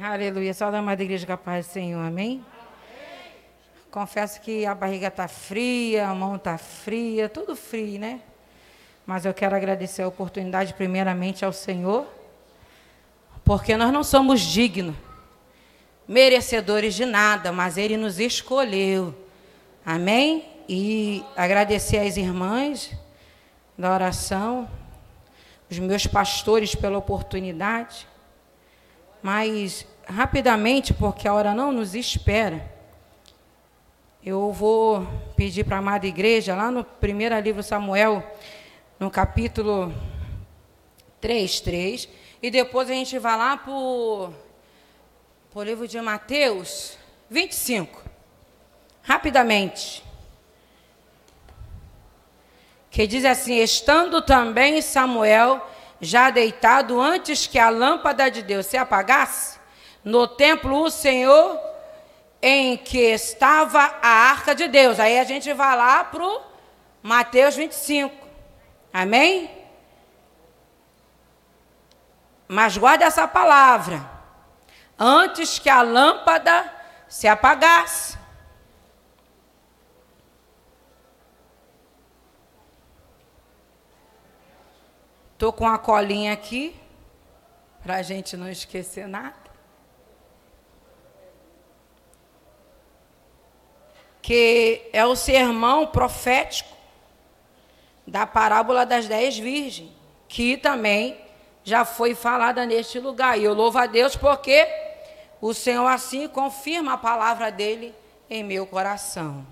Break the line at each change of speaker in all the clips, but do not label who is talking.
Aleluia. Só da amada igreja capaz do Senhor. Amém? Confesso que a barriga está fria, a mão está fria, tudo frio, né? Mas eu quero agradecer a oportunidade, primeiramente, ao Senhor, porque nós não somos dignos, merecedores de nada, mas Ele nos escolheu. Amém? E agradecer às irmãs da oração, os meus pastores pela oportunidade. Mas, rapidamente, porque a hora não nos espera, eu vou pedir para a amada igreja, lá no primeiro livro Samuel, no capítulo 3, 3, e depois a gente vai lá para o livro de Mateus 25. Rapidamente. Que diz assim: Estando também Samuel já deitado antes que a lâmpada de Deus se apagasse, no templo o Senhor em que estava a arca de Deus. Aí a gente vai lá para Mateus 25. Amém? Mas guarde essa palavra. Antes que a lâmpada se apagasse. Estou com a colinha aqui, para a gente não esquecer nada. Que é o sermão profético da parábola das dez virgens, que também já foi falada neste lugar. E eu louvo a Deus porque o Senhor assim confirma a palavra dele em meu coração.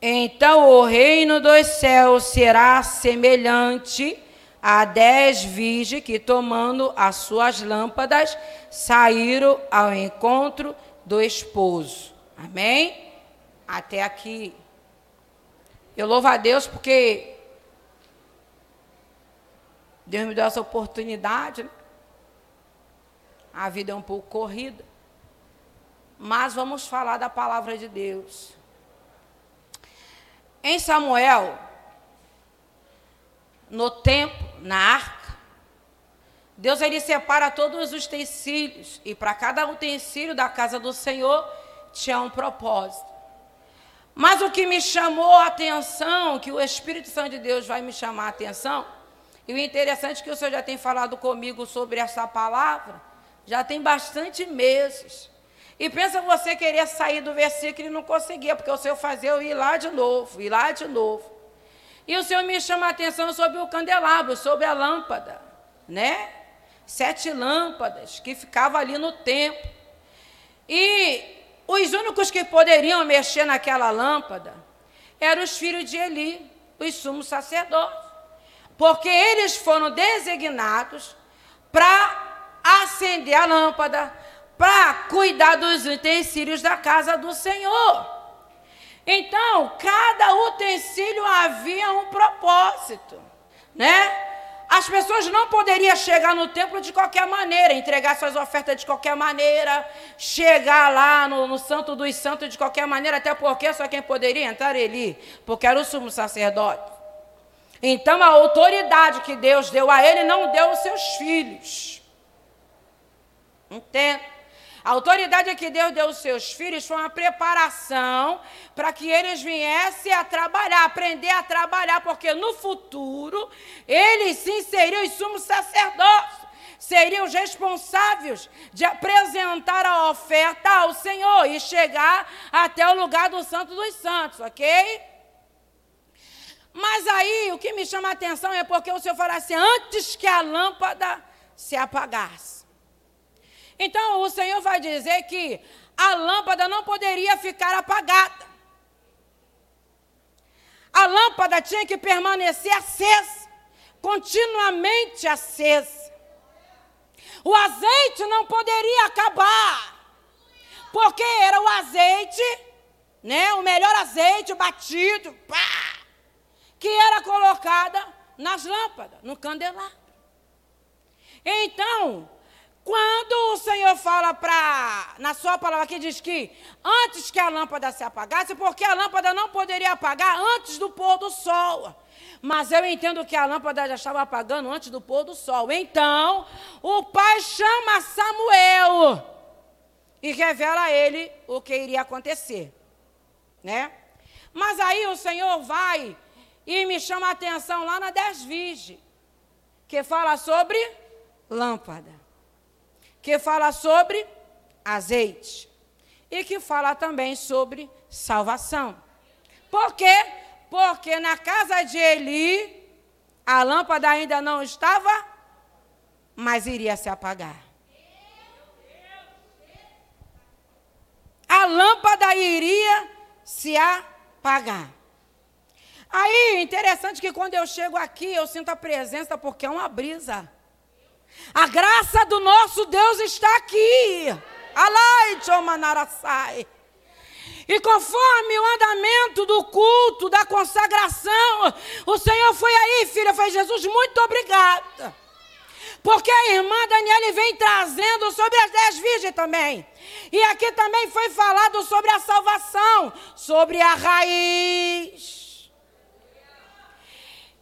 Então o reino dos céus será semelhante a dez virgens que, tomando as suas lâmpadas, saíram ao encontro do esposo. Amém? Até aqui. Eu louvo a Deus porque Deus me deu essa oportunidade. Né? A vida é um pouco corrida. Mas vamos falar da palavra de Deus. Em Samuel, no templo, na arca, Deus ele separa todos os utensílios e para cada utensílio da casa do Senhor tinha um propósito. Mas o que me chamou a atenção, que o Espírito Santo de Deus vai me chamar a atenção, e o interessante é que o Senhor já tem falado comigo sobre essa palavra, já tem bastante meses. E pensa você querer sair do versículo e não conseguia, porque o Senhor fazia eu ir lá de novo, ir lá de novo. E o Senhor me chama a atenção sobre o candelabro, sobre a lâmpada, né? Sete lâmpadas que ficavam ali no templo. E os únicos que poderiam mexer naquela lâmpada eram os filhos de Eli, os sumos sacerdotes. Porque eles foram designados para acender a lâmpada, para cuidar dos utensílios da casa do Senhor. Então, cada utensílio havia um propósito, né? As pessoas não poderiam chegar no templo de qualquer maneira, entregar suas ofertas de qualquer maneira, chegar lá no, no Santo dos Santos de qualquer maneira, até porque só quem poderia entrar ele, porque era o sumo sacerdote. Então, a autoridade que Deus deu a ele não deu aos seus filhos. Entende? A autoridade que Deus deu aos seus filhos foi uma preparação para que eles viessem a trabalhar, aprender a trabalhar, porque no futuro eles sim seriam os sumos sacerdotes, seriam os responsáveis de apresentar a oferta ao Senhor e chegar até o lugar do Santo dos Santos, ok? Mas aí o que me chama a atenção é porque o Senhor fala assim: antes que a lâmpada se apagasse. Então o Senhor vai dizer que a lâmpada não poderia ficar apagada. A lâmpada tinha que permanecer acesa, continuamente acesa. O azeite não poderia acabar, porque era o azeite, né, o melhor azeite batido, pá, que era colocada nas lâmpadas, no candelabro. Então, Quando o Senhor fala para. Na sua palavra aqui diz que antes que a lâmpada se apagasse, porque a lâmpada não poderia apagar antes do pôr do sol. Mas eu entendo que a lâmpada já estava apagando antes do pôr do sol. Então, o pai chama Samuel e revela a ele o que iria acontecer, né? Mas aí o Senhor vai e me chama a atenção lá na 10 Virgem, que fala sobre lâmpada que fala sobre azeite e que fala também sobre salvação. Por quê? Porque na casa de Eli a lâmpada ainda não estava, mas iria se apagar. A lâmpada iria se apagar. Aí, interessante que quando eu chego aqui, eu sinto a presença, porque é uma brisa. A graça do nosso Deus está aqui. Alai, Manarassai. E conforme o andamento do culto, da consagração, o Senhor foi aí, filha, foi Jesus, muito obrigada. Porque a irmã Daniela vem trazendo sobre as dez virgens também. E aqui também foi falado sobre a salvação, sobre a raiz.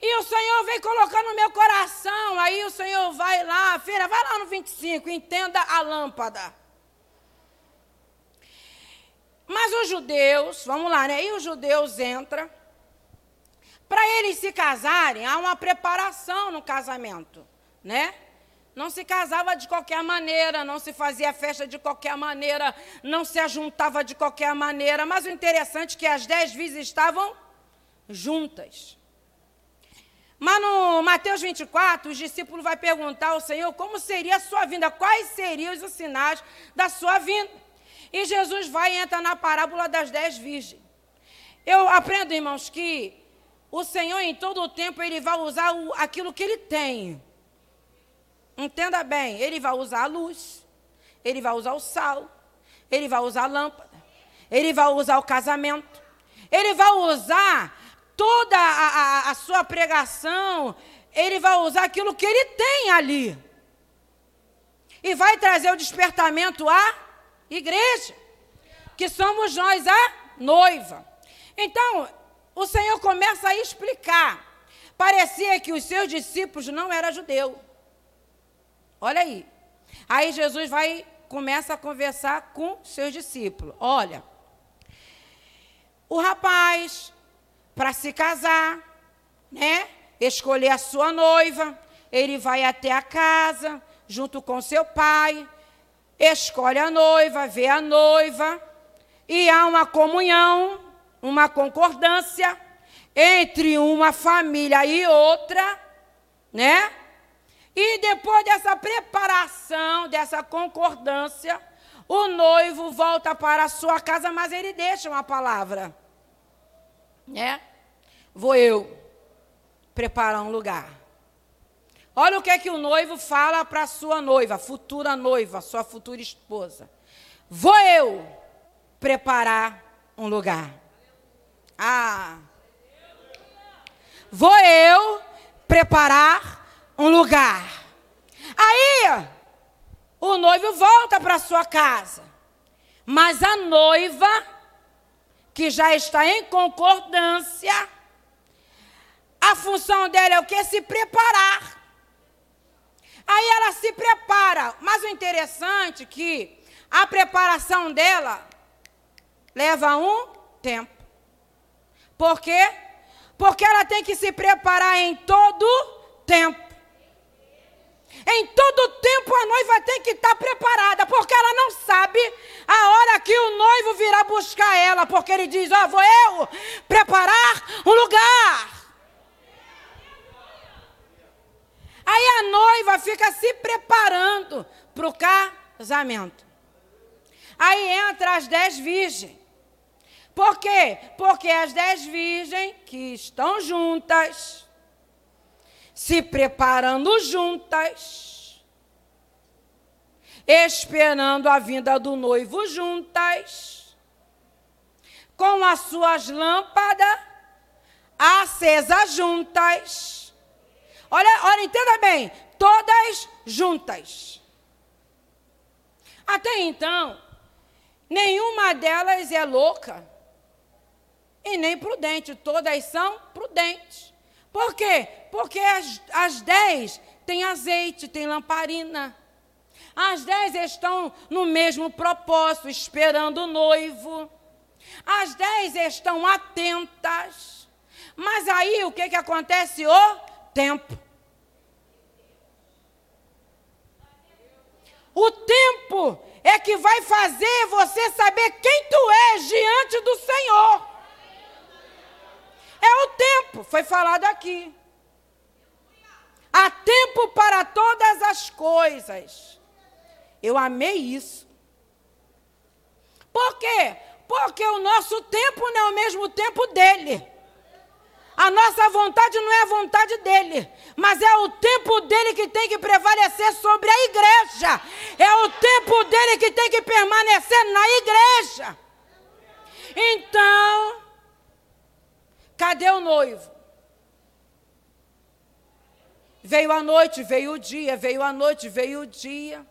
E o Senhor vem colocando no meu coração. Aí o Senhor vai lá, filha, vai lá no 25, entenda a lâmpada. Mas os judeus, vamos lá, né? E os judeus entram. Para eles se casarem, há uma preparação no casamento, né? Não se casava de qualquer maneira, não se fazia festa de qualquer maneira, não se ajuntava de qualquer maneira. Mas o interessante é que as dez vezes estavam juntas. Mas no Mateus 24, os discípulos vão perguntar ao Senhor como seria a sua vinda, quais seriam os sinais da sua vinda. E Jesus vai e entra na parábola das dez virgens. Eu aprendo, irmãos, que o Senhor em todo o tempo ele vai usar o, aquilo que ele tem. Entenda bem, ele vai usar a luz, ele vai usar o sal, ele vai usar a lâmpada, ele vai usar o casamento, ele vai usar toda a, a, a sua pregação, ele vai usar aquilo que ele tem ali. E vai trazer o despertamento à igreja, que somos nós a noiva. Então, o Senhor começa a explicar. Parecia que os seus discípulos não eram judeus. Olha aí. Aí Jesus vai começa a conversar com seus discípulos. Olha, o rapaz para se casar, né? Escolher a sua noiva, ele vai até a casa junto com seu pai, escolhe a noiva, vê a noiva, e há uma comunhão, uma concordância entre uma família e outra, né? E depois dessa preparação, dessa concordância, o noivo volta para a sua casa, mas ele deixa uma palavra né? Vou eu preparar um lugar. Olha o que é que o noivo fala para sua noiva, futura noiva, sua futura esposa. Vou eu preparar um lugar. Ah. Vou eu preparar um lugar. Aí, o noivo volta para sua casa. Mas a noiva que já está em concordância, a função dela é o que? Se preparar. Aí ela se prepara. Mas o interessante é que a preparação dela leva um tempo. Por quê? Porque ela tem que se preparar em todo tempo. Em todo tempo a noiva tem que estar preparada, porque ela não sabe a hora que o noivo virá buscar ela, porque ele diz: Ó, oh, vou eu preparar um lugar. Aí a noiva fica se preparando para o casamento. Aí entra as dez virgens. Por quê? Porque as dez virgens que estão juntas se preparando juntas, esperando a vinda do noivo juntas, com as suas lâmpadas acesas juntas. Olha, olha, entenda bem, todas juntas. Até então, nenhuma delas é louca e nem prudente, todas são prudentes. Por quê? Porque as, dez têm azeite, têm lamparina. As dez estão no mesmo propósito, esperando o noivo. As dez estão atentas. Mas aí o que, que acontece? O tempo. O tempo é que vai fazer você saber quem tu és diante do Senhor. É o tempo, foi falado aqui. Há tempo para todas as coisas. Eu amei isso. Por quê? Porque o nosso tempo não é o mesmo tempo dele. A nossa vontade não é a vontade dele, mas é o tempo dele que tem que prevalecer sobre a igreja. É o tempo dele que tem que permanecer na igreja. Então, cadê o noivo? Veio a noite, veio o dia, veio a noite, veio o dia.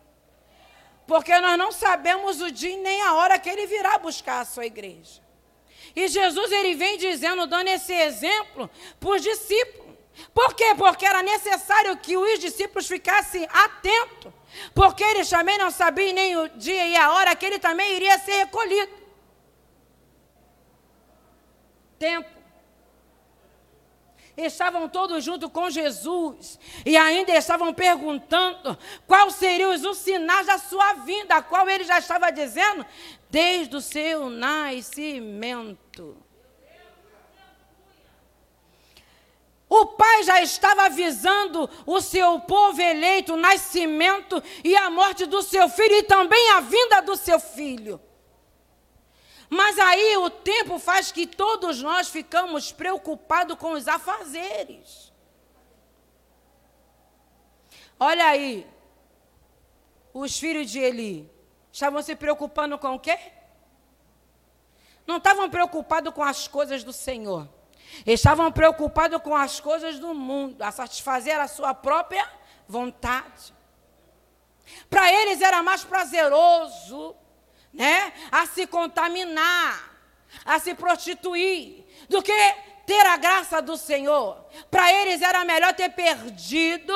Porque nós não sabemos o dia nem a hora que ele virá buscar a sua igreja. E Jesus ele vem dizendo, dando esse exemplo para os discípulos. Por quê? Porque era necessário que os discípulos ficassem atentos. Porque eles também não sabiam nem o dia e a hora que ele também iria ser recolhido. Tempo. Estavam todos junto com Jesus e ainda estavam perguntando quais seriam os sinais da sua vinda, a qual ele já estava dizendo desde o seu nascimento. O pai já estava avisando o seu povo eleito o nascimento e a morte do seu filho e também a vinda do seu filho. Mas aí o tempo faz que todos nós ficamos preocupados com os afazeres. Olha aí, os filhos de Eli estavam se preocupando com o quê? Não estavam preocupados com as coisas do Senhor. Estavam preocupados com as coisas do mundo, a satisfazer a sua própria vontade. Para eles era mais prazeroso né, a se contaminar, a se prostituir, do que ter a graça do Senhor. Para eles era melhor ter perdido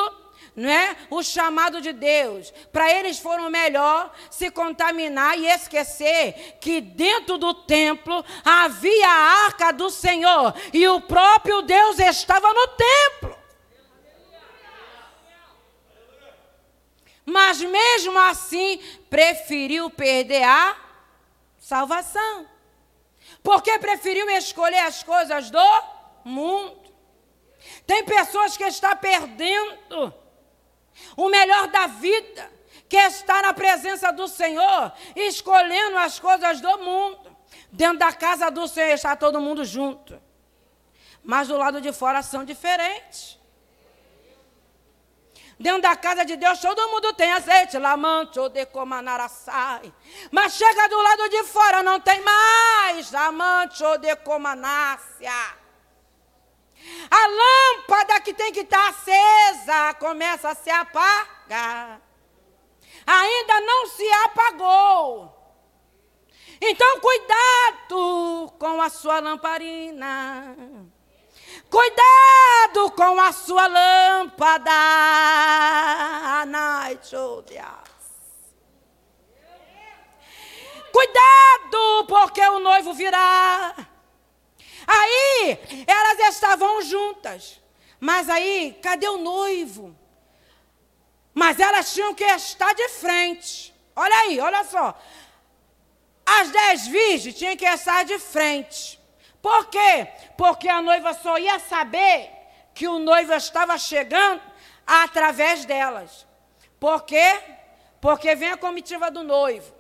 né, o chamado de Deus. Para eles foram melhor se contaminar e esquecer que dentro do templo havia a arca do Senhor e o próprio Deus estava no templo. Mas mesmo assim, preferiu perder a salvação. Porque preferiu escolher as coisas do mundo. Tem pessoas que estão perdendo o melhor da vida, que estar na presença do Senhor, escolhendo as coisas do mundo. Dentro da casa do Senhor está todo mundo junto. Mas do lado de fora são diferentes. Dentro da casa de Deus todo mundo tem azeite, lamante ou decomanaraçai. Mas chega do lado de fora, não tem mais lamante ou decomanácia. A lâmpada que tem que estar acesa começa a se apagar. Ainda não se apagou. Então, cuidado com a sua lamparina. Cuidado com a sua lâmpada. Cuidado, porque o noivo virá. Aí, elas estavam juntas. Mas aí, cadê o noivo? Mas elas tinham que estar de frente. Olha aí, olha só. As dez virgens tinham que estar de frente. Por quê? Porque a noiva só ia saber que o noivo estava chegando através delas. Por quê? Porque vem a comitiva do noivo.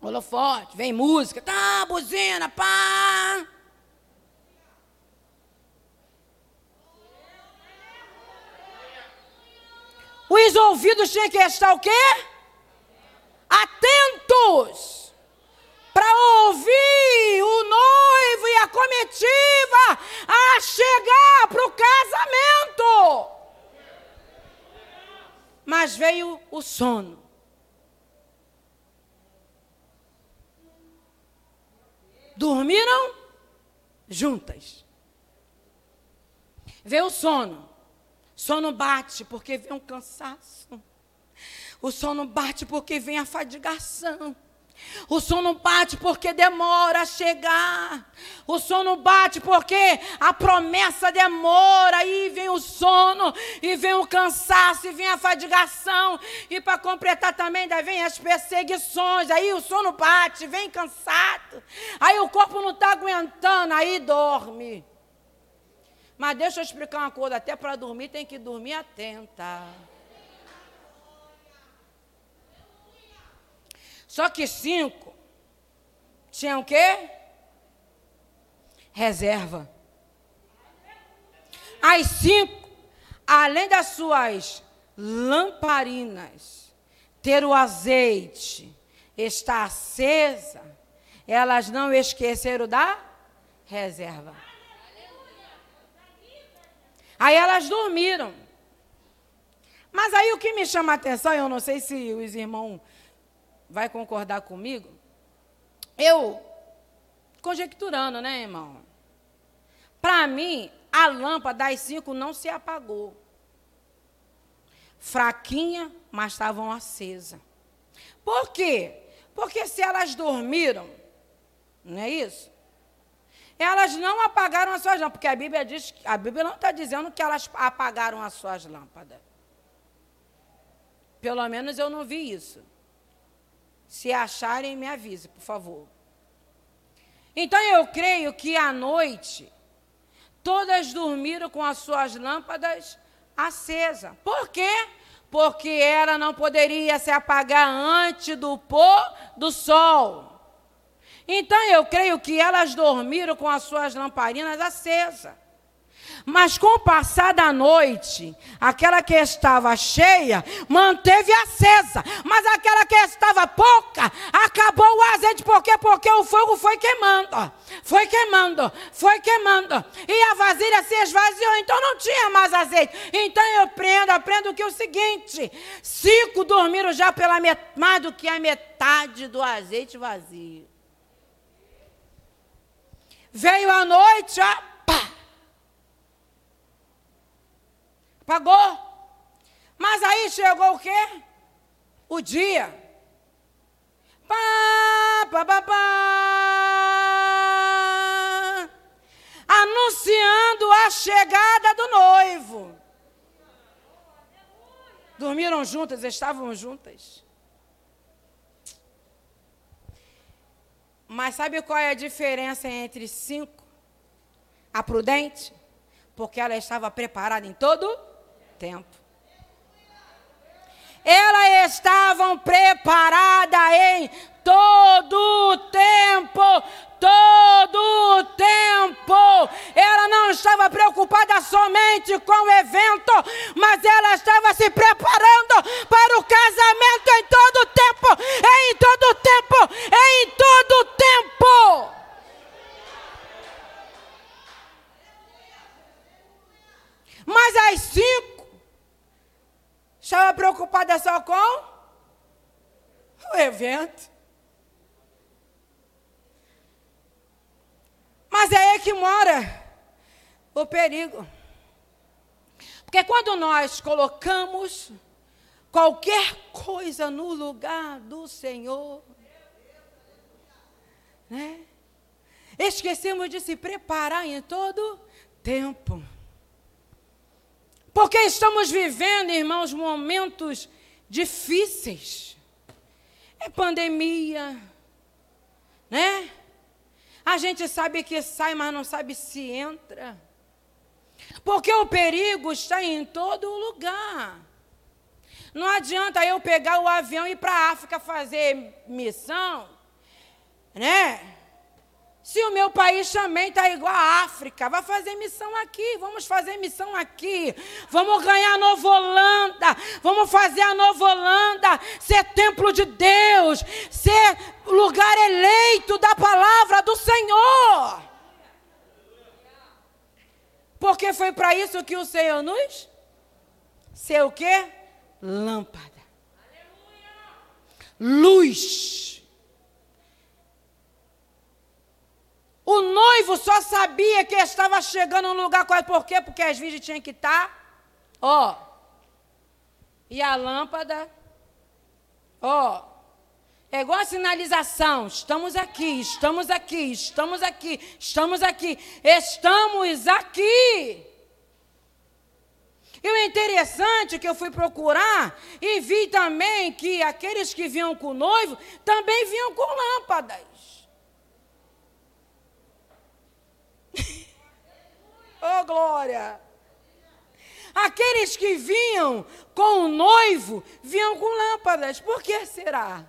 Holofote, vem música, tá, buzina, pá. Os ouvidos tinham que estar o quê? Atentos para ouvir o noivo e a comitiva a chegar para o casamento. Mas veio o sono. Dormiram juntas. Veio o sono. Sono bate porque vem um cansaço. O sono bate porque vem a fadigação. O sono bate porque demora a chegar. O sono bate porque a promessa demora. Aí vem o sono, e vem o cansaço, e vem a fadigação. E para completar também, daí vem as perseguições. Aí o sono bate, vem cansado. Aí o corpo não está aguentando, aí dorme. Mas deixa eu explicar uma coisa: até para dormir tem que dormir atenta. Só que cinco tinham o quê? Reserva. As cinco, além das suas lamparinas, ter o azeite, estar acesa, elas não esqueceram da reserva. Aí elas dormiram. Mas aí o que me chama a atenção, eu não sei se os irmãos vai concordar comigo? Eu, conjecturando, né, irmão? Para mim, a lâmpada das cinco não se apagou. Fraquinha, mas estavam acesa. Por quê? Porque se elas dormiram, não é isso? Elas não apagaram as suas lâmpadas, porque a Bíblia diz, a Bíblia não está dizendo que elas apagaram as suas lâmpadas. Pelo menos eu não vi isso. Se acharem, me avise, por favor. Então eu creio que à noite todas dormiram com as suas lâmpadas acesas. Por quê? Porque ela não poderia se apagar antes do pôr do sol. Então eu creio que elas dormiram com as suas lamparinas acesas. Mas com o passar da noite, aquela que estava cheia manteve acesa, mas aquela que estava pouca acabou o azeite, por quê? Porque o fogo foi queimando, foi queimando, foi queimando, e a vasilha se esvaziou, então não tinha mais azeite. Então eu aprendo, aprendo que é o seguinte: cinco dormiram já pela mais do que a metade do azeite vazio. Veio a noite, ó, Pagou. Mas aí chegou o quê? O dia. Pá, pá, pá, pá. Anunciando a chegada do noivo. Dormiram juntas, estavam juntas. Mas sabe qual é a diferença entre cinco? A prudente? Porque ela estava preparada em todo tempo. Elas estavam preparadas em todo o tempo, todo o tempo. Ela não estava preocupada somente com o evento, mas ela estava se preparando para o casamento em todo o tempo, em todo o tempo, em todo o tempo. Mas às cinco Estava preocupada só com o evento. Mas é aí que mora o perigo. Porque quando nós colocamos qualquer coisa no lugar do Senhor, né? Esquecemos de se preparar em todo tempo. Porque estamos vivendo, irmãos, momentos difíceis. É pandemia, né? A gente sabe que sai, mas não sabe se entra. Porque o perigo está em todo lugar. Não adianta eu pegar o avião e ir para a África fazer missão, né? Se o meu país também está igual à África, vai fazer missão aqui, vamos fazer missão aqui, vamos ganhar a Nova Holanda, vamos fazer a Nova Holanda ser templo de Deus, ser lugar eleito da palavra do Senhor. Porque foi para isso que o Senhor nos ser o quê? Lâmpada. Luz só sabia que estava chegando no lugar qual por quê? Porque as virgens tinham que estar, ó. E a lâmpada, ó. É igual a sinalização. Estamos aqui, estamos aqui, estamos aqui, estamos aqui, estamos aqui. E o interessante que eu fui procurar e vi também que aqueles que vinham com o noivo também vinham com lâmpadas. oh, glória! Aqueles que vinham com o noivo vinham com lâmpadas. Por que será?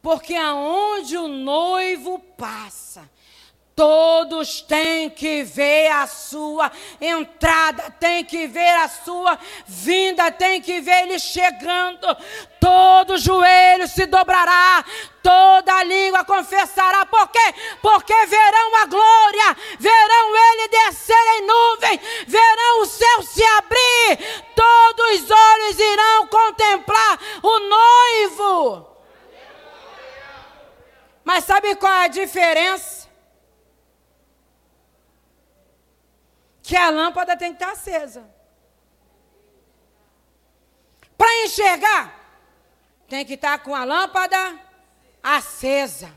Porque aonde o noivo passa, Todos têm que ver a sua entrada, tem que ver a sua vinda, tem que ver ele chegando. Todo joelho se dobrará, toda língua confessará. Por quê? Porque verão a glória, verão ele descer em nuvem, verão o céu se abrir, todos os olhos irão contemplar o noivo. Mas sabe qual é a diferença? que a lâmpada tem que estar acesa. Para enxergar, tem que estar com a lâmpada acesa.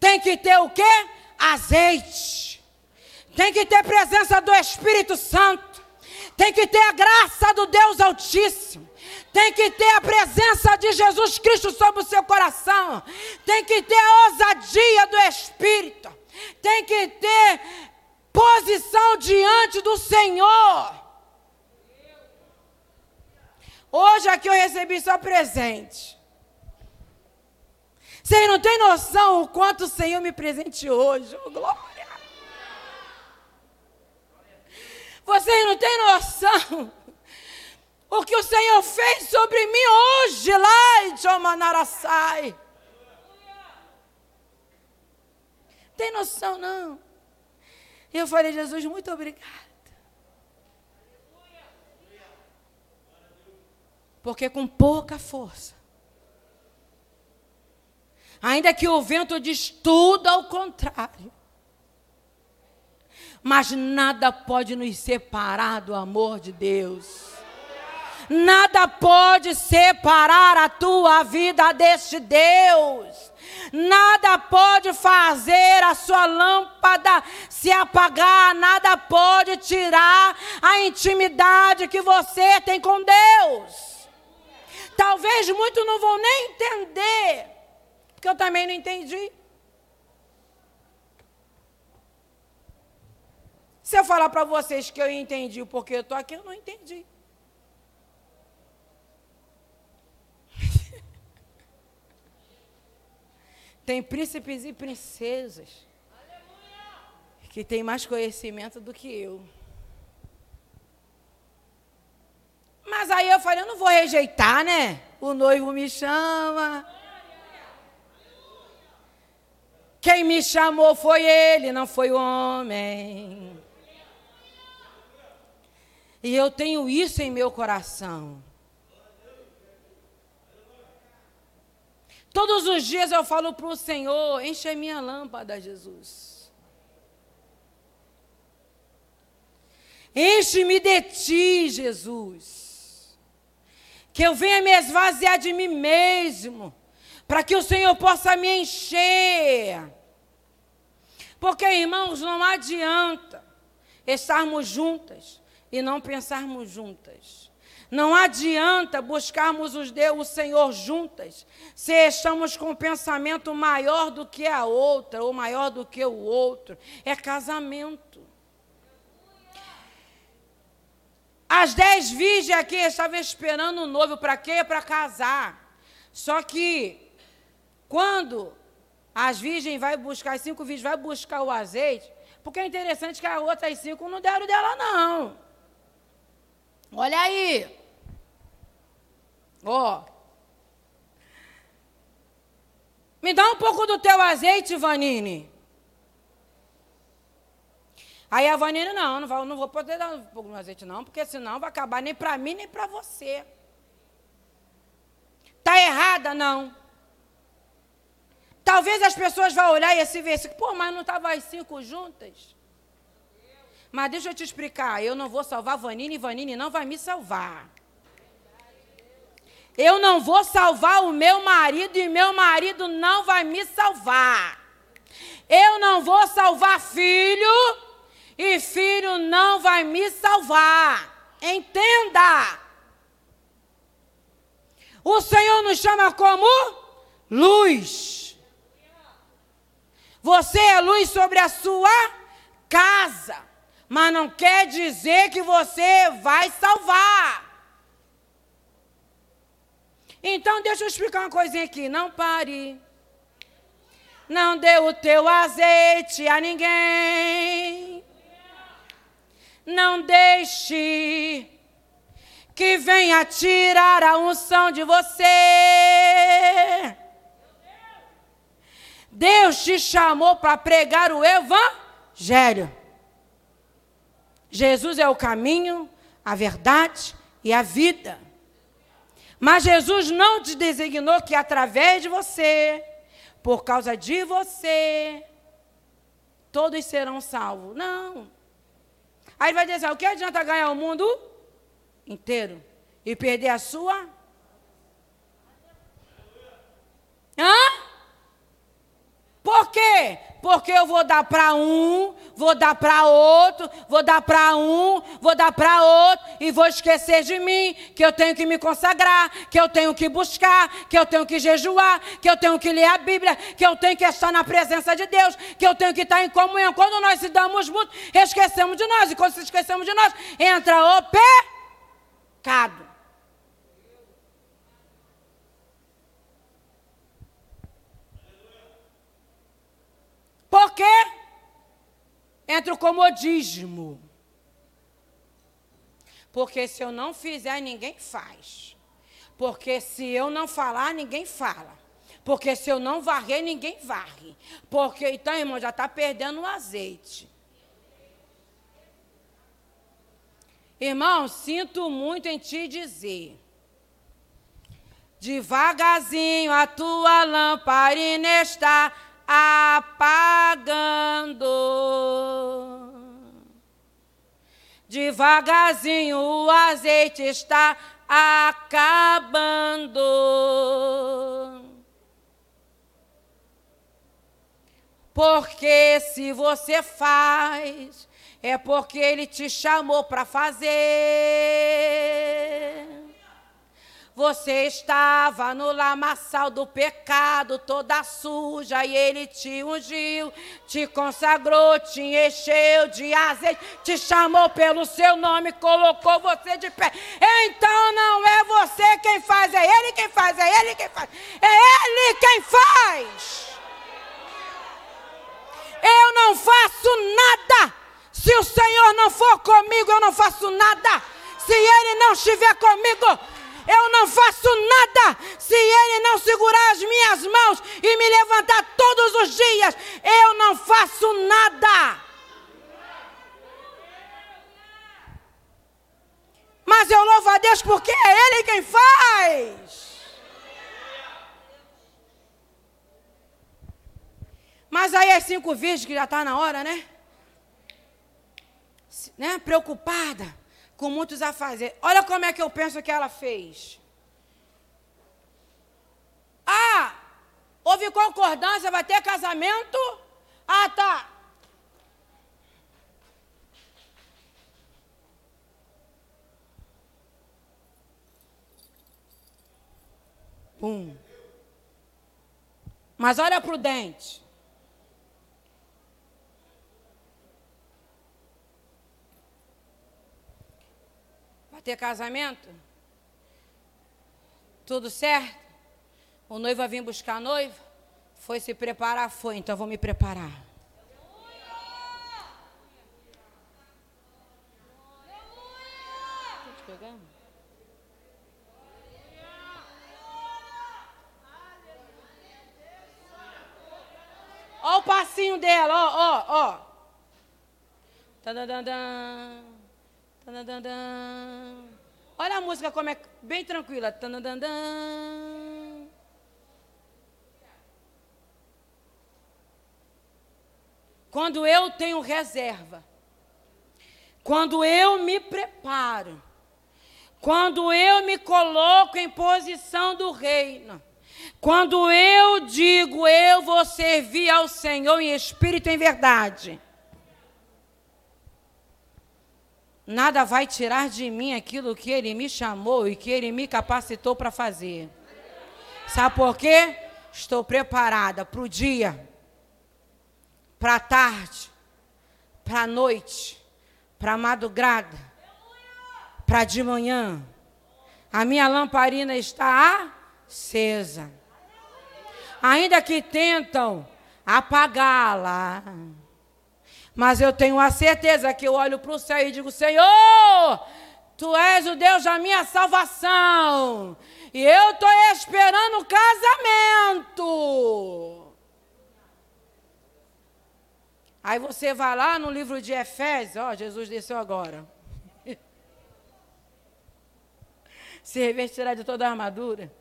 Tem que ter o quê? Azeite. Tem que ter presença do Espírito Santo. Tem que ter a graça do Deus Altíssimo. Tem que ter a presença de Jesus Cristo sobre o seu coração. Tem que ter a ousadia do Espírito. Tem que ter posição diante do Senhor. Hoje aqui eu recebi só presente. Vocês não têm noção o quanto o Senhor me presenteou hoje. Oh, glória. Vocês não têm noção o que o Senhor fez sobre mim hoje lá em Jomanaraçai. Tem noção não? E eu falei, Jesus, muito obrigada. Porque com pouca força, ainda que o vento diz tudo ao contrário, mas nada pode nos separar do amor de Deus. Nada pode separar a tua vida deste Deus. Nada pode fazer a sua lâmpada se apagar, nada pode tirar a intimidade que você tem com Deus. Talvez muitos não vão nem entender, porque eu também não entendi. Se eu falar para vocês que eu entendi o porquê eu estou aqui, eu não entendi. Tem príncipes e princesas que têm mais conhecimento do que eu. Mas aí eu falei, eu não vou rejeitar, né? O noivo me chama. Quem me chamou foi ele, não foi o homem. E eu tenho isso em meu coração. Todos os dias eu falo para o Senhor: enche minha lâmpada, Jesus. Enche-me de ti, Jesus. Que eu venha me esvaziar de mim mesmo, para que o Senhor possa me encher. Porque, irmãos, não adianta estarmos juntas e não pensarmos juntas. Não adianta buscarmos os Deus, o Senhor juntas, se estamos com um pensamento maior do que a outra, ou maior do que o outro. É casamento. As dez virgens aqui estavam esperando o noivo para quê? Para casar. Só que, quando as virgens vai buscar, as cinco virgens vai buscar o azeite, porque é interessante que as outras cinco não deram dela, não. Olha aí. Ó. Oh. Me dá um pouco do teu azeite, Vanine. Aí a Vanine, não, não vou, não vou poder dar um pouco do azeite, não, porque senão vai acabar nem para mim, nem para você. Está errada, não. Talvez as pessoas vão olhar esse versículo, pô, mas não estavam as cinco juntas? Mas deixa eu te explicar, eu não vou salvar Vanine e Vanine não vai me salvar. Eu não vou salvar o meu marido e meu marido não vai me salvar. Eu não vou salvar filho e filho não vai me salvar. Entenda! O Senhor nos chama como luz. Você é luz sobre a sua casa, mas não quer dizer que você vai salvar. Então, deixa eu explicar uma coisinha aqui. Não pare. Não dê o teu azeite a ninguém. Não deixe que venha tirar a unção de você. Deus te chamou para pregar o evangelho. Jesus é o caminho, a verdade e a vida. Mas Jesus não te designou que através de você, por causa de você, todos serão salvos. Não. Aí vai dizer, o que adianta ganhar o mundo inteiro e perder a sua? Hã? Por quê? Porque eu vou dar para um, vou dar para outro, vou dar para um, vou dar para outro e vou esquecer de mim, que eu tenho que me consagrar, que eu tenho que buscar, que eu tenho que jejuar, que eu tenho que ler a Bíblia, que eu tenho que estar na presença de Deus, que eu tenho que estar em comunhão. Quando nós se damos muito, esquecemos de nós e quando se esquecemos de nós, entra o pecado. Por quê? Entra o comodismo. Porque se eu não fizer, ninguém faz. Porque se eu não falar, ninguém fala. Porque se eu não varrer, ninguém varre. Porque, então, irmão, já está perdendo o azeite. Irmão, sinto muito em te dizer. Devagarzinho a tua lamparina está apagando. Devagarzinho o azeite está acabando. Porque se você faz, é porque ele te chamou para fazer. Você estava no lamaçal do pecado, toda suja, e ele te ungiu, te consagrou, te encheu de azeite, te chamou pelo seu nome, colocou você de pé. Então não é você quem faz, é ele quem faz, é ele quem faz, é ele quem faz. Eu não faço nada. Se o Senhor não for comigo, eu não faço nada. Se ele não estiver comigo, eu não faço nada se Ele não segurar as minhas mãos e me levantar todos os dias. Eu não faço nada. Mas eu louvo a Deus porque é Ele quem faz. Mas aí as cinco virgens que já está na hora, né? né? Preocupada com muitos a fazer. Olha como é que eu penso que ela fez. Ah, houve concordância, vai ter casamento? Ah, tá. Pum. Mas olha prudente. Ter casamento? Tudo certo? O noivo vai vir buscar a noiva? Foi se preparar? Foi, então vou me preparar. Olha o passinho dela, ó, ó, ó. Tadadadã. Olha a música como é bem tranquila. quando eu tenho reserva, quando eu me preparo, quando eu me coloco em posição do reino, quando eu digo eu vou servir ao Senhor em espírito e em verdade, nada vai tirar de mim aquilo que Ele me chamou e que Ele me capacitou para fazer. Sabe por quê? Estou preparada para o dia, para a tarde, para a noite, para a madrugada, para de manhã. A minha lamparina está acesa. Ainda que tentam apagá-la. Mas eu tenho a certeza que eu olho para o céu e digo: Senhor, tu és o Deus da minha salvação. E eu estou esperando o casamento. Aí você vai lá no livro de Efésios, ó, Jesus desceu agora. Se revestirá de toda a armadura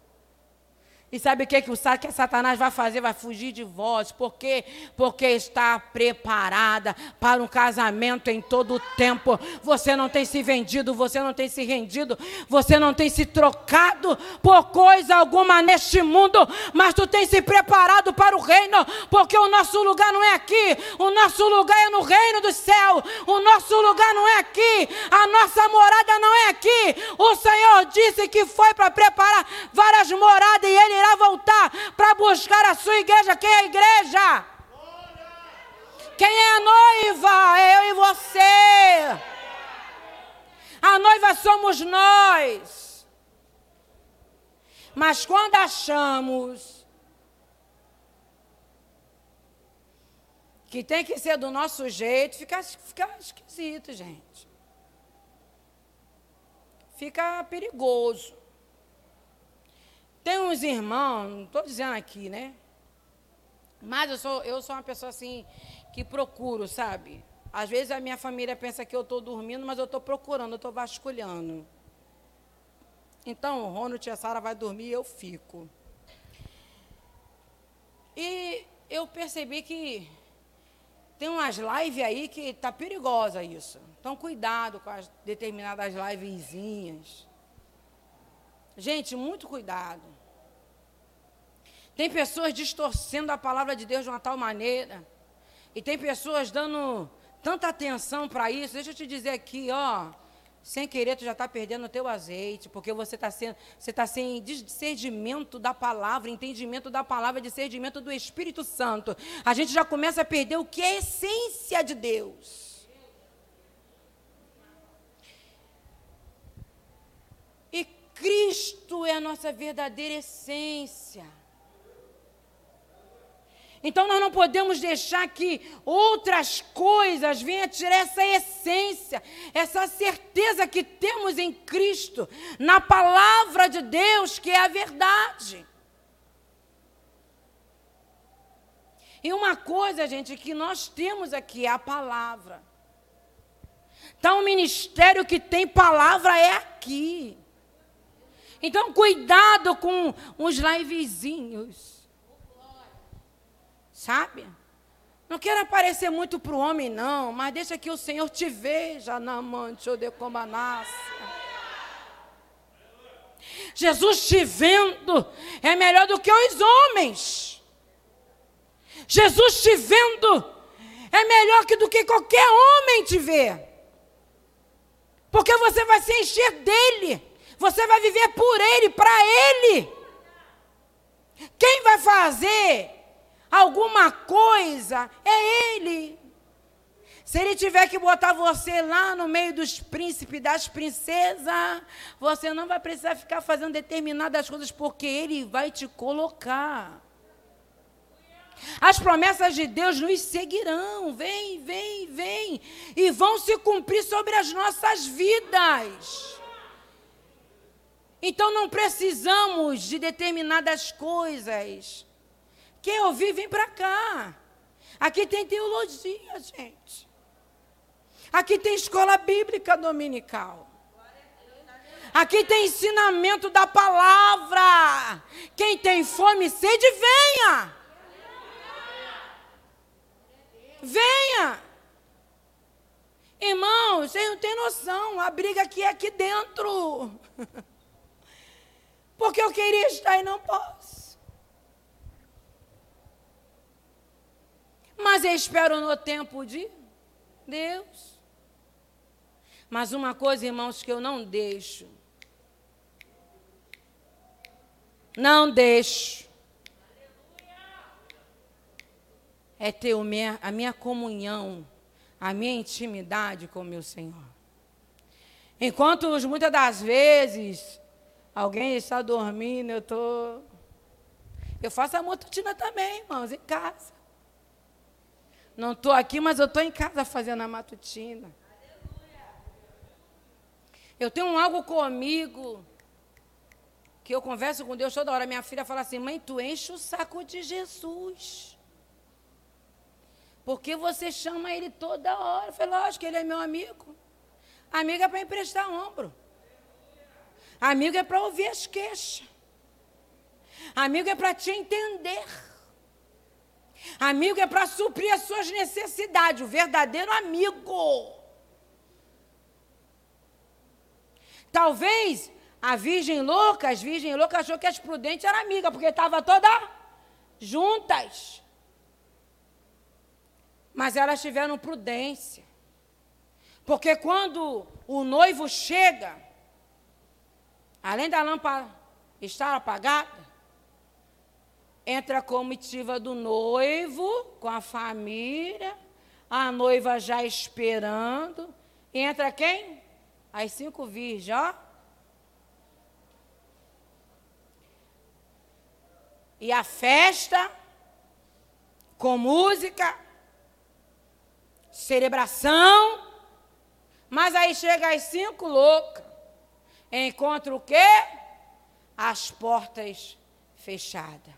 e sabe o que, que o que Satanás vai fazer? Vai fugir de vós. Por quê? Porque está preparada para um casamento em todo o tempo. Você não tem se vendido, você não tem se rendido, você não tem se trocado por coisa alguma neste mundo, mas tu tem se preparado para o reino, porque o nosso lugar não é aqui, o nosso lugar é no reino do céu, o nosso lugar não é aqui, a nossa morada não é aqui. O Senhor disse que foi para preparar várias moradas e ele irá voltar para buscar a sua igreja. Quem é a igreja? Quem é a noiva? Eu e você. A noiva somos nós. Mas quando achamos que tem que ser do nosso jeito, fica, fica esquisito, gente. Fica perigoso. Tem uns irmãos, não estou dizendo aqui, né? Mas eu sou, eu sou uma pessoa assim que procuro, sabe? Às vezes a minha família pensa que eu estou dormindo, mas eu estou procurando, eu estou vasculhando. Então, o Rono e a Sara vai dormir e eu fico. E eu percebi que tem umas lives aí que tá perigosa isso. Então, cuidado com as determinadas livezinhas. Gente, muito cuidado. Tem pessoas distorcendo a palavra de Deus de uma tal maneira. E tem pessoas dando tanta atenção para isso. Deixa eu te dizer aqui, ó. Sem querer, tu já está perdendo o teu azeite, porque você está você tá sem discernimento da palavra, entendimento da palavra, discernimento do Espírito Santo. A gente já começa a perder o que é a essência de Deus. Cristo é a nossa verdadeira essência. Então nós não podemos deixar que outras coisas venham tirar essa essência, essa certeza que temos em Cristo, na palavra de Deus, que é a verdade. E uma coisa, gente, que nós temos aqui é a palavra. Então, o ministério que tem palavra é aqui. Então, cuidado com os livezinhos. Sabe? Não quero aparecer muito para o homem, não, mas deixa que o Senhor te veja na ou de Jesus te vendo é melhor do que os homens. Jesus te vendo é melhor que do que qualquer homem te ver. Porque você vai se encher dele. Você vai viver por Ele, para Ele. Quem vai fazer alguma coisa é Ele. Se ele tiver que botar você lá no meio dos príncipes, das princesas, você não vai precisar ficar fazendo determinadas coisas, porque ele vai te colocar. As promessas de Deus nos seguirão, vem, vem, vem, e vão se cumprir sobre as nossas vidas. Então não precisamos de determinadas coisas. Quem ouvir, vem para cá. Aqui tem teologia, gente. Aqui tem escola bíblica dominical. Aqui tem ensinamento da palavra. Quem tem fome e sede, venha. Venha! Irmãos, vocês não têm noção, a briga aqui é aqui dentro. Porque eu queria estar e não posso. Mas eu espero no tempo de Deus. Mas uma coisa, irmãos, que eu não deixo. Não deixo. É ter a minha comunhão a minha intimidade com o meu Senhor. Enquanto muitas das vezes alguém está dormindo, eu estou. Eu faço a matutina também, irmãos, em casa. Não estou aqui, mas eu estou em casa fazendo a matutina. Eu tenho algo comigo que eu converso com Deus toda hora. Minha filha fala assim: mãe, tu enche o saco de Jesus. Porque você chama ele toda hora. Eu falei, lógico, ele é meu amigo. Amigo é para emprestar ombro. Amigo é para ouvir as queixas. Amigo é para te entender. Amigo é para suprir as suas necessidades. O verdadeiro amigo. Talvez a virgem louca, as virgens loucas achou que as prudentes eram amigas, porque estavam todas juntas. Mas elas tiveram prudência. Porque quando o noivo chega, além da lâmpada estar apagada, entra a comitiva do noivo com a família, a noiva já esperando. Entra quem? As cinco virgens, ó. E a festa, com música, celebração. Mas aí chega as cinco loucas. Encontra o quê? As portas fechadas.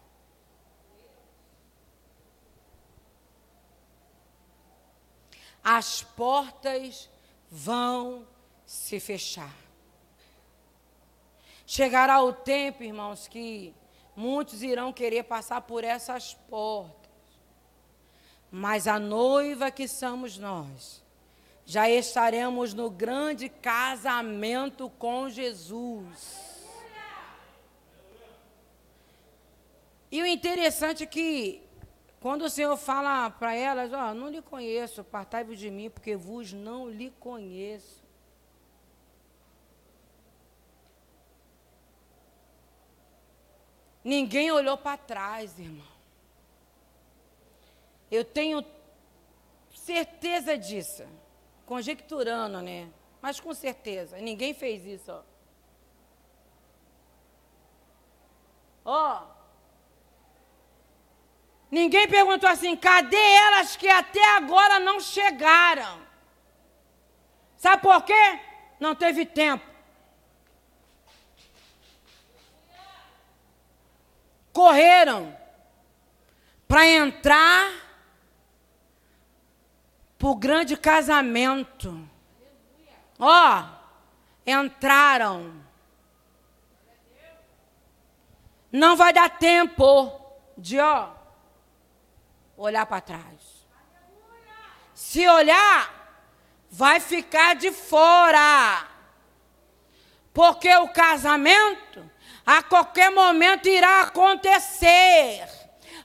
As portas vão se fechar. Chegará o tempo, irmãos, que muitos irão querer passar por essas portas. Mas a noiva que somos nós, já estaremos no grande casamento com Jesus. E o interessante é que, quando o Senhor fala para elas, ó, oh, não lhe conheço, partai-vos de mim, porque vos não lhe conheço. Ninguém olhou para trás, irmão. Eu tenho certeza disso. Conjecturando, né? Mas com certeza. Ninguém fez isso, ó. Ó. Ninguém perguntou assim: cadê elas que até agora não chegaram? Sabe por quê? Não teve tempo. Correram para entrar para o grande casamento. Ó, entraram. Não vai dar tempo de, ó, olhar para trás. Se olhar, vai ficar de fora. Porque o casamento a qualquer momento irá acontecer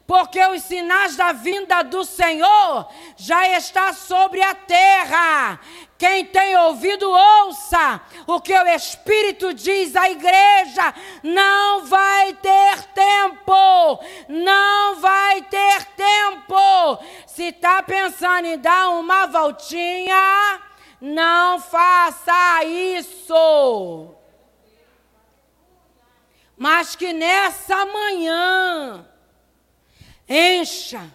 porque os sinais da vinda do Senhor já está sobre a terra. Quem tem ouvido, ouça o que o Espírito diz à igreja. Não vai ter tempo, não vai ter tempo. Se está pensando em dar uma voltinha, não faça isso. Mas que nessa manhã, encha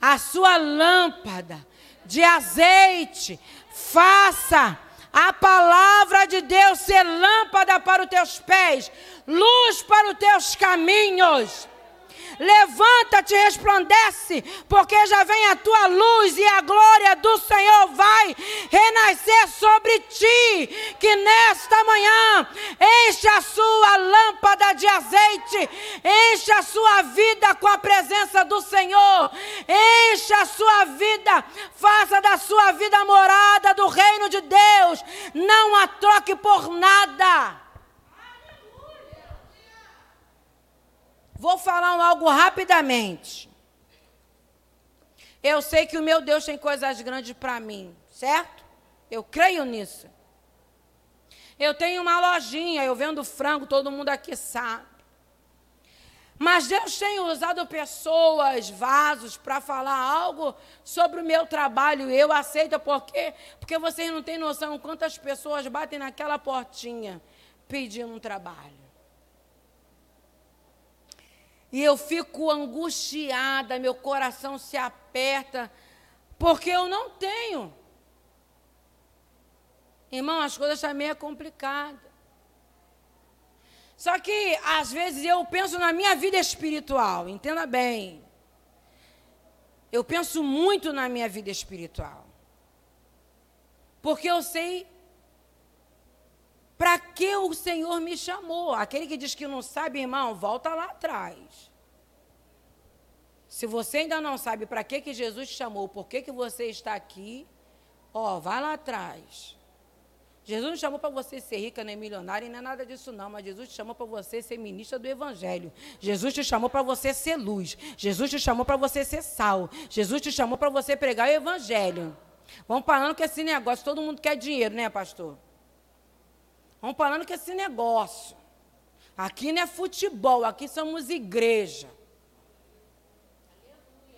a sua lâmpada de azeite, faça a palavra de Deus ser lâmpada para os teus pés, luz para os teus caminhos. Levanta-te resplandece, porque já vem a tua luz e a glória do Senhor vai renascer sobre ti. Que nesta manhã enche a sua lâmpada de azeite, enche a sua vida com a presença do Senhor, enche a sua vida, faça da sua vida morada do reino de Deus. Não a troque por nada. Vou falar algo rapidamente. Eu sei que o meu Deus tem coisas grandes para mim, certo? Eu creio nisso. Eu tenho uma lojinha, eu vendo frango, todo mundo aqui sabe. Mas Deus tem usado pessoas, vasos, para falar algo sobre o meu trabalho. Eu aceito por quê? Porque vocês não têm noção quantas pessoas batem naquela portinha pedindo um trabalho. E eu fico angustiada, meu coração se aperta, porque eu não tenho. Irmão, as coisas também é complicada. Só que, às vezes, eu penso na minha vida espiritual, entenda bem. Eu penso muito na minha vida espiritual. Porque eu sei para que o Senhor me chamou. Aquele que diz que não sabe, irmão, volta lá atrás. Se você ainda não sabe para que, que Jesus te chamou, por que, que você está aqui, ó, vai lá atrás. Jesus não chamou para você ser rica nem milionária, nem nada disso não, mas Jesus te chamou para você ser ministra do evangelho. Jesus te chamou para você ser luz. Jesus te chamou para você ser sal. Jesus te chamou para você pregar o evangelho. Vamos falando com esse negócio, todo mundo quer dinheiro, né, pastor? Vamos falando com esse negócio. Aqui não é futebol, aqui somos igreja.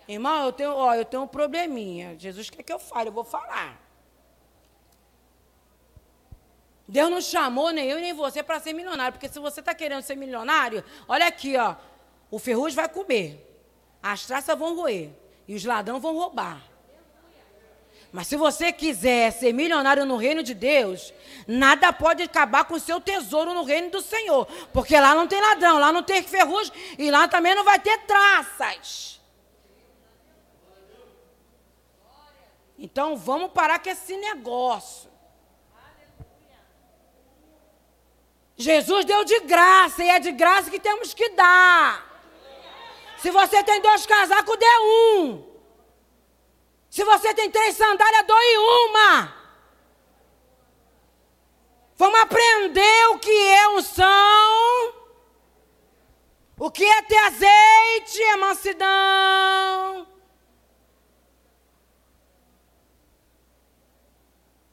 Irmão, eu tenho, ó, eu tenho um probleminha. Jesus quer que eu fale, eu vou falar. Deus não chamou nem eu nem você para ser milionário, porque se você está querendo ser milionário, olha aqui, ó, o ferrugem vai comer, as traças vão roer e os ladrões vão roubar. Mas se você quiser ser milionário no reino de Deus, nada pode acabar com o seu tesouro no reino do Senhor, porque lá não tem ladrão, lá não tem ferrugem e lá também não vai ter traças. Então vamos parar com esse negócio. Jesus deu de graça e é de graça que temos que dar. Se você tem dois casacos, dê um. Se você tem três sandálias, doe uma. Vamos aprender o que é unção, o que é ter azeite, é mansidão.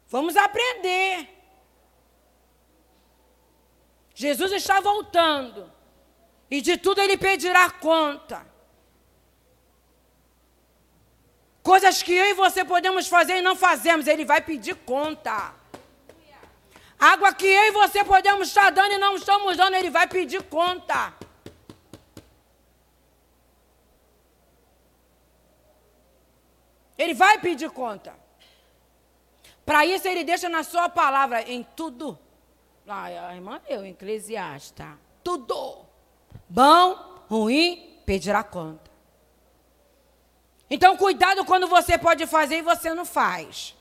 Vamos aprender. Jesus está voltando. E de tudo ele pedirá conta. Coisas que eu e você podemos fazer e não fazemos, ele vai pedir conta. Água que eu e você podemos estar dando e não estamos dando, ele vai pedir conta. Ele vai pedir conta. Para isso ele deixa na sua palavra, em tudo. Ah, a irmã eu, Eclesiasta. Tudo. Bom, ruim, pedirá conta. Então, cuidado quando você pode fazer e você não faz.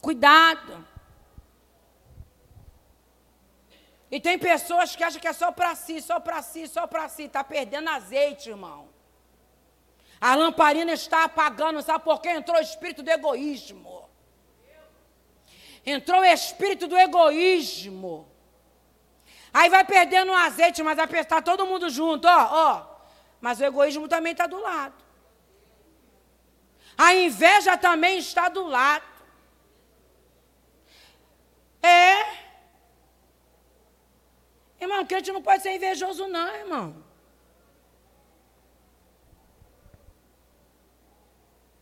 Cuidado. E tem pessoas que acham que é só para si, só para si, só para si. Está perdendo azeite, irmão. A lamparina está apagando, sabe por quê? Entrou o espírito do egoísmo. Entrou o espírito do egoísmo. Aí vai perdendo o azeite, mas vai estar todo mundo junto, ó, ó. Mas o egoísmo também está do lado. A inveja também está do lado. É. Irmão, crente não pode ser invejoso, não, irmão.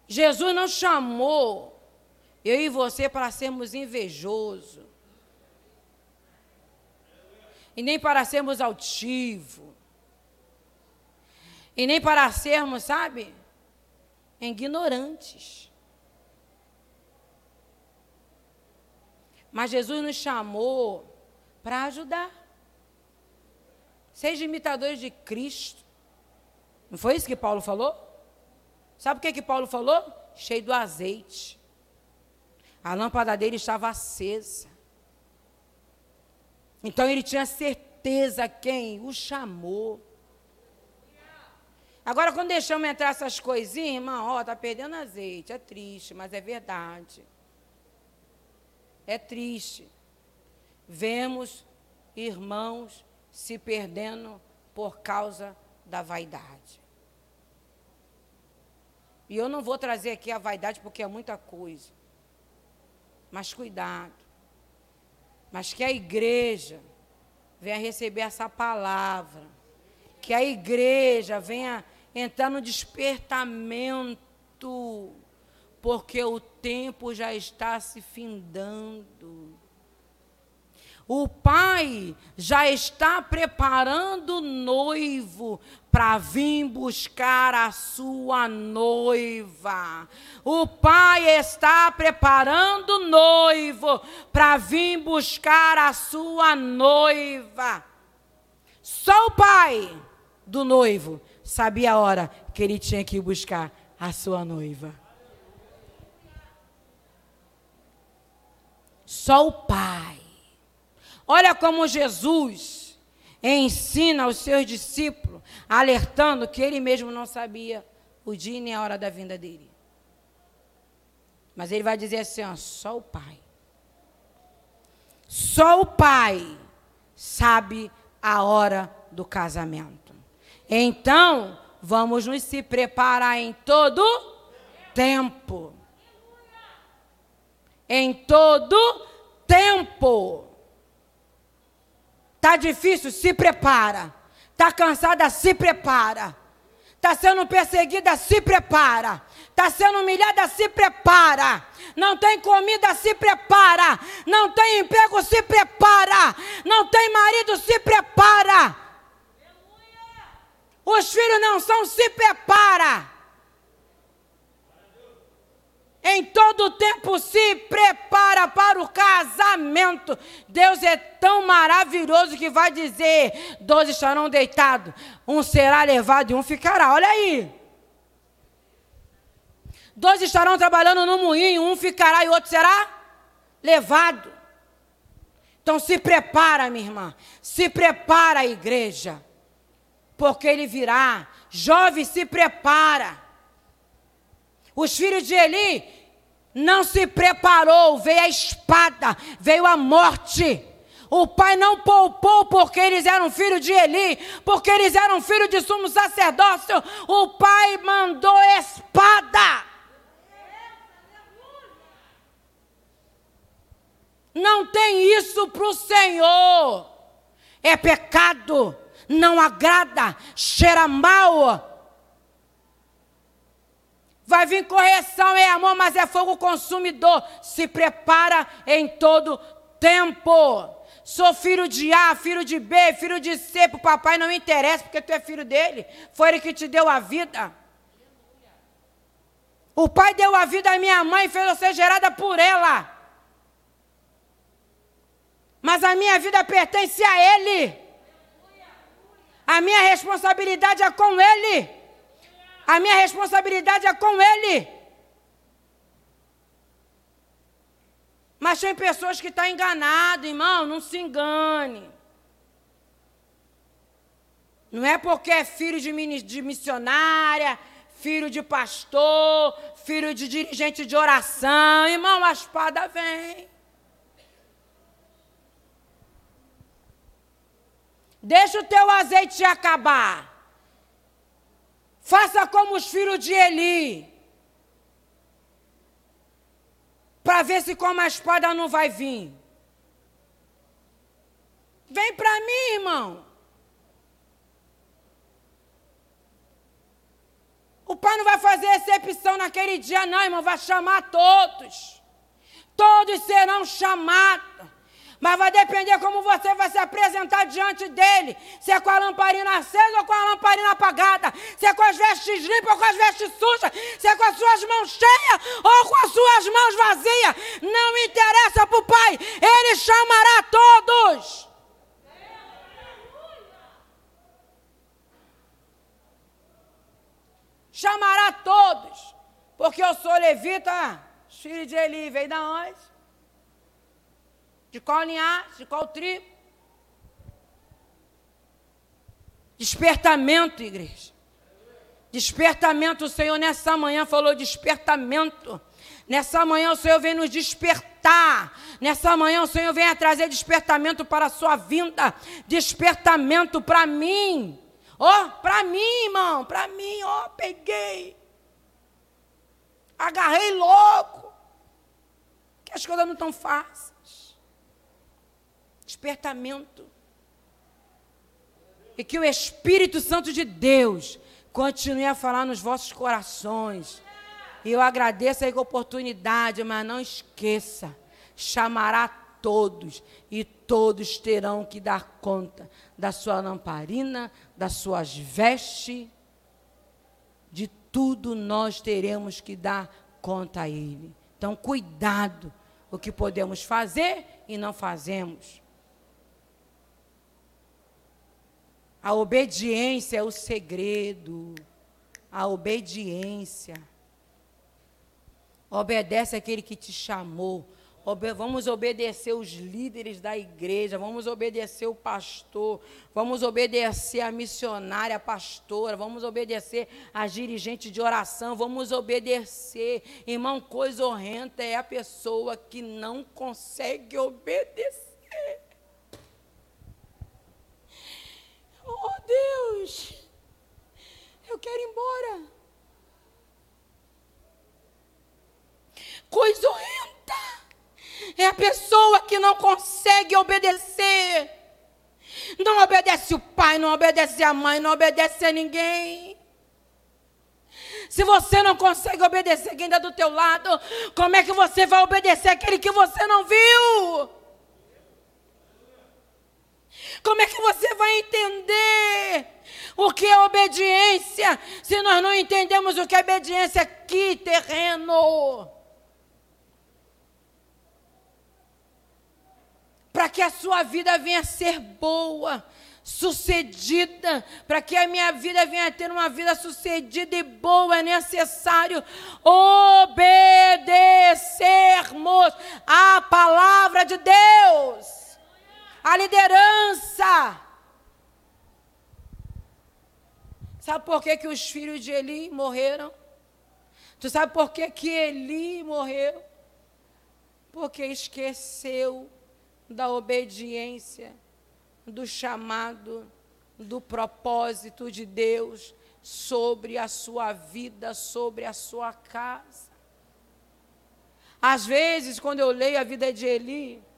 Jesus não chamou eu e você para sermos invejosos. E nem para sermos altivos. E nem para sermos, sabe, ignorantes. Mas Jesus nos chamou para ajudar. Seja imitadores de Cristo. Não foi isso que Paulo falou? Sabe o que, que Paulo falou? Cheio do azeite. A lâmpada dele estava acesa. Então ele tinha certeza quem o chamou. Agora, quando deixamos entrar essas coisinhas, irmão, ó, tá perdendo azeite. É triste, mas é verdade. É triste. Vemos irmãos se perdendo por causa da vaidade. E eu não vou trazer aqui a vaidade porque é muita coisa. Mas cuidado. Mas que a igreja venha receber essa palavra. Que a igreja venha entrar no despertamento. Porque o tempo já está se findando. O pai já está preparando o noivo para vir buscar a sua noiva. O pai está preparando o noivo para vir buscar a sua noiva. Só o pai do noivo sabia a hora que ele tinha que ir buscar a sua noiva. Só o pai. Olha como Jesus ensina os seus discípulos, alertando que ele mesmo não sabia o dia nem a hora da vinda dele. Mas ele vai dizer assim: ó, só o Pai. Só o Pai sabe a hora do casamento. Então, vamos nos se preparar em todo tempo. Em todo tempo. Tá difícil? Se prepara. Tá cansada? Se prepara. Tá sendo perseguida? Se prepara. Tá sendo humilhada? Se prepara. Não tem comida? Se prepara. Não tem emprego? Se prepara. Não tem marido? Se prepara. Os filhos não são? Se prepara. Em todo tempo se prepara para o casamento. Deus é tão maravilhoso que vai dizer: dois estarão deitados, um será levado e um ficará. Olha aí. Dois estarão trabalhando no moinho, um ficará e outro será levado. Então se prepara, minha irmã. Se prepara igreja. Porque ele virá. Jovem, se prepara. Os filhos de Eli não se preparou, veio a espada, veio a morte. O pai não poupou porque eles eram filhos de Eli, porque eles eram filhos de sumo sacerdócio. O pai mandou espada. Não tem isso para o Senhor. É pecado, não agrada, cheira mal. Vai vir correção, é amor, mas é fogo consumidor. Se prepara em todo tempo. Sou filho de A, filho de B, filho de C. Para o papai não interessa, porque tu é filho dele. Foi ele que te deu a vida. O pai deu a vida à minha mãe e fez eu ser gerada por ela. Mas a minha vida pertence a ele. A minha responsabilidade é com ele. A minha responsabilidade é com Ele. Mas tem pessoas que estão enganadas, irmão, não se engane. Não é porque é filho de, de missionária, filho de pastor, filho de dirigente de oração. Irmão, a espada vem. Deixa o teu azeite acabar. Faça como os filhos de Eli. Para ver se como a espada não vai vir. Vem para mim, irmão. O pai não vai fazer excepção naquele dia, não, irmão. Vai chamar todos. Todos serão chamados. Mas vai depender como você vai se apresentar diante dele. Se é com a lamparina acesa ou com a lamparina apagada. Se é com as vestes limpas ou com as vestes sujas. Se é com as suas mãos cheias ou com as suas mãos vazias. Não interessa para o Pai. Ele chamará todos. Chamará todos. Porque eu sou levita, filho de Eli, vem da onde? De qual linhagem? De qual tribo? Despertamento, igreja. Despertamento, o Senhor nessa manhã falou despertamento. Nessa manhã o Senhor vem nos despertar. Nessa manhã o Senhor vem trazer despertamento para a sua vinda. Despertamento para mim. Ó, oh, para mim, irmão, para mim, ó, oh, peguei. Agarrei logo. Que as coisas não estão fáceis. Despertamento. E que o Espírito Santo de Deus continue a falar nos vossos corações. E eu agradeço a oportunidade, mas não esqueça, chamará todos e todos terão que dar conta da sua lamparina, das suas vestes, de tudo nós teremos que dar conta a Ele. Então, cuidado o que podemos fazer e não fazemos. A obediência é o segredo. A obediência. Obedece aquele que te chamou. Obe vamos obedecer os líderes da igreja, vamos obedecer o pastor, vamos obedecer a missionária, a pastora, vamos obedecer a dirigente de oração, vamos obedecer. Irmão, coisa horrenda é a pessoa que não consegue obedecer. Oh, Deus, eu quero ir embora. Coisa horrenda é a pessoa que não consegue obedecer. Não obedece o pai, não obedece a mãe, não obedece a ninguém. Se você não consegue obedecer quem está do teu lado, como é que você vai obedecer aquele que você não viu? Como é que você vai entender o que é obediência se nós não entendemos o que é obediência aqui, terreno? Para que a sua vida venha a ser boa, sucedida, para que a minha vida venha a ter uma vida sucedida e boa, é necessário obedecermos à palavra de Deus a liderança. Sabe por que, que os filhos de Eli morreram? Tu sabe por que, que Eli morreu? Porque esqueceu da obediência, do chamado, do propósito de Deus sobre a sua vida, sobre a sua casa. Às vezes, quando eu leio a vida de Eli,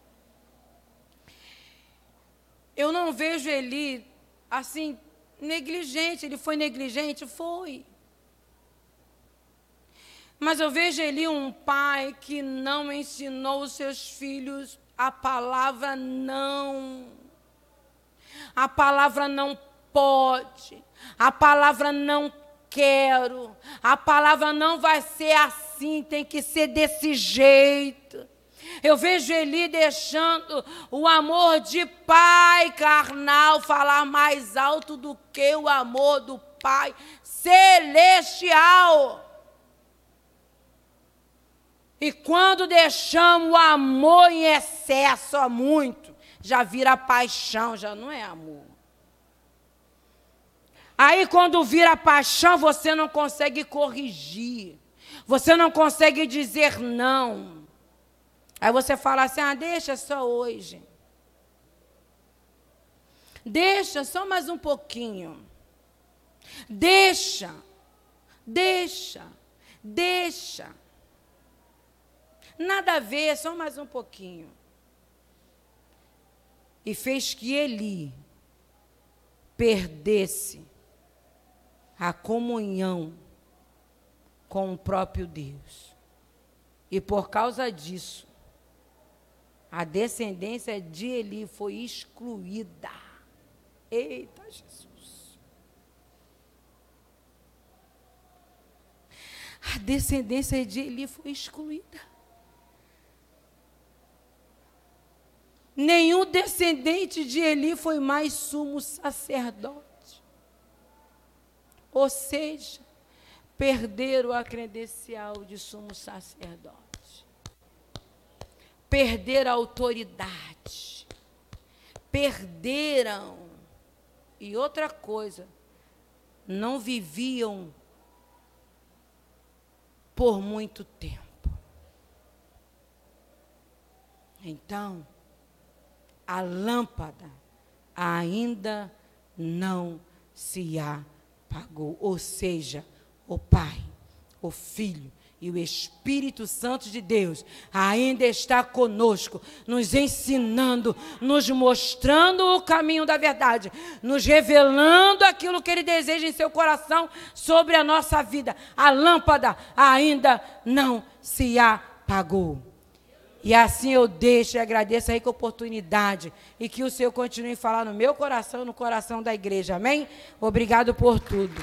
eu não vejo Eli assim, negligente. Ele foi negligente? Foi. Mas eu vejo Eli um pai que não ensinou os seus filhos a palavra não. A palavra não pode. A palavra não quero. A palavra não vai ser assim, tem que ser desse jeito. Eu vejo Eli deixando o amor de pai carnal falar mais alto do que o amor do pai celestial. E quando deixamos o amor em excesso, ó, muito, já vira paixão, já não é amor. Aí quando vira paixão, você não consegue corrigir. Você não consegue dizer não. Aí você fala assim: ah, deixa só hoje. Deixa só mais um pouquinho. Deixa, deixa, deixa. Nada a ver, só mais um pouquinho. E fez que ele perdesse a comunhão com o próprio Deus. E por causa disso, a descendência de Eli foi excluída. Eita Jesus. A descendência de Eli foi excluída. Nenhum descendente de Eli foi mais sumo sacerdote. Ou seja, perderam a credencial de sumo sacerdote, perderam a autoridade, perderam. E outra coisa, não viviam por muito tempo. Então, a lâmpada ainda não se apagou. Ou seja, o Pai, o Filho e o Espírito Santo de Deus ainda está conosco, nos ensinando, nos mostrando o caminho da verdade, nos revelando aquilo que Ele deseja em seu coração sobre a nossa vida. A lâmpada ainda não se apagou. E assim eu deixo e agradeço a rica oportunidade. E que o Senhor continue a falar no meu coração, no coração da igreja. Amém? Obrigado por tudo.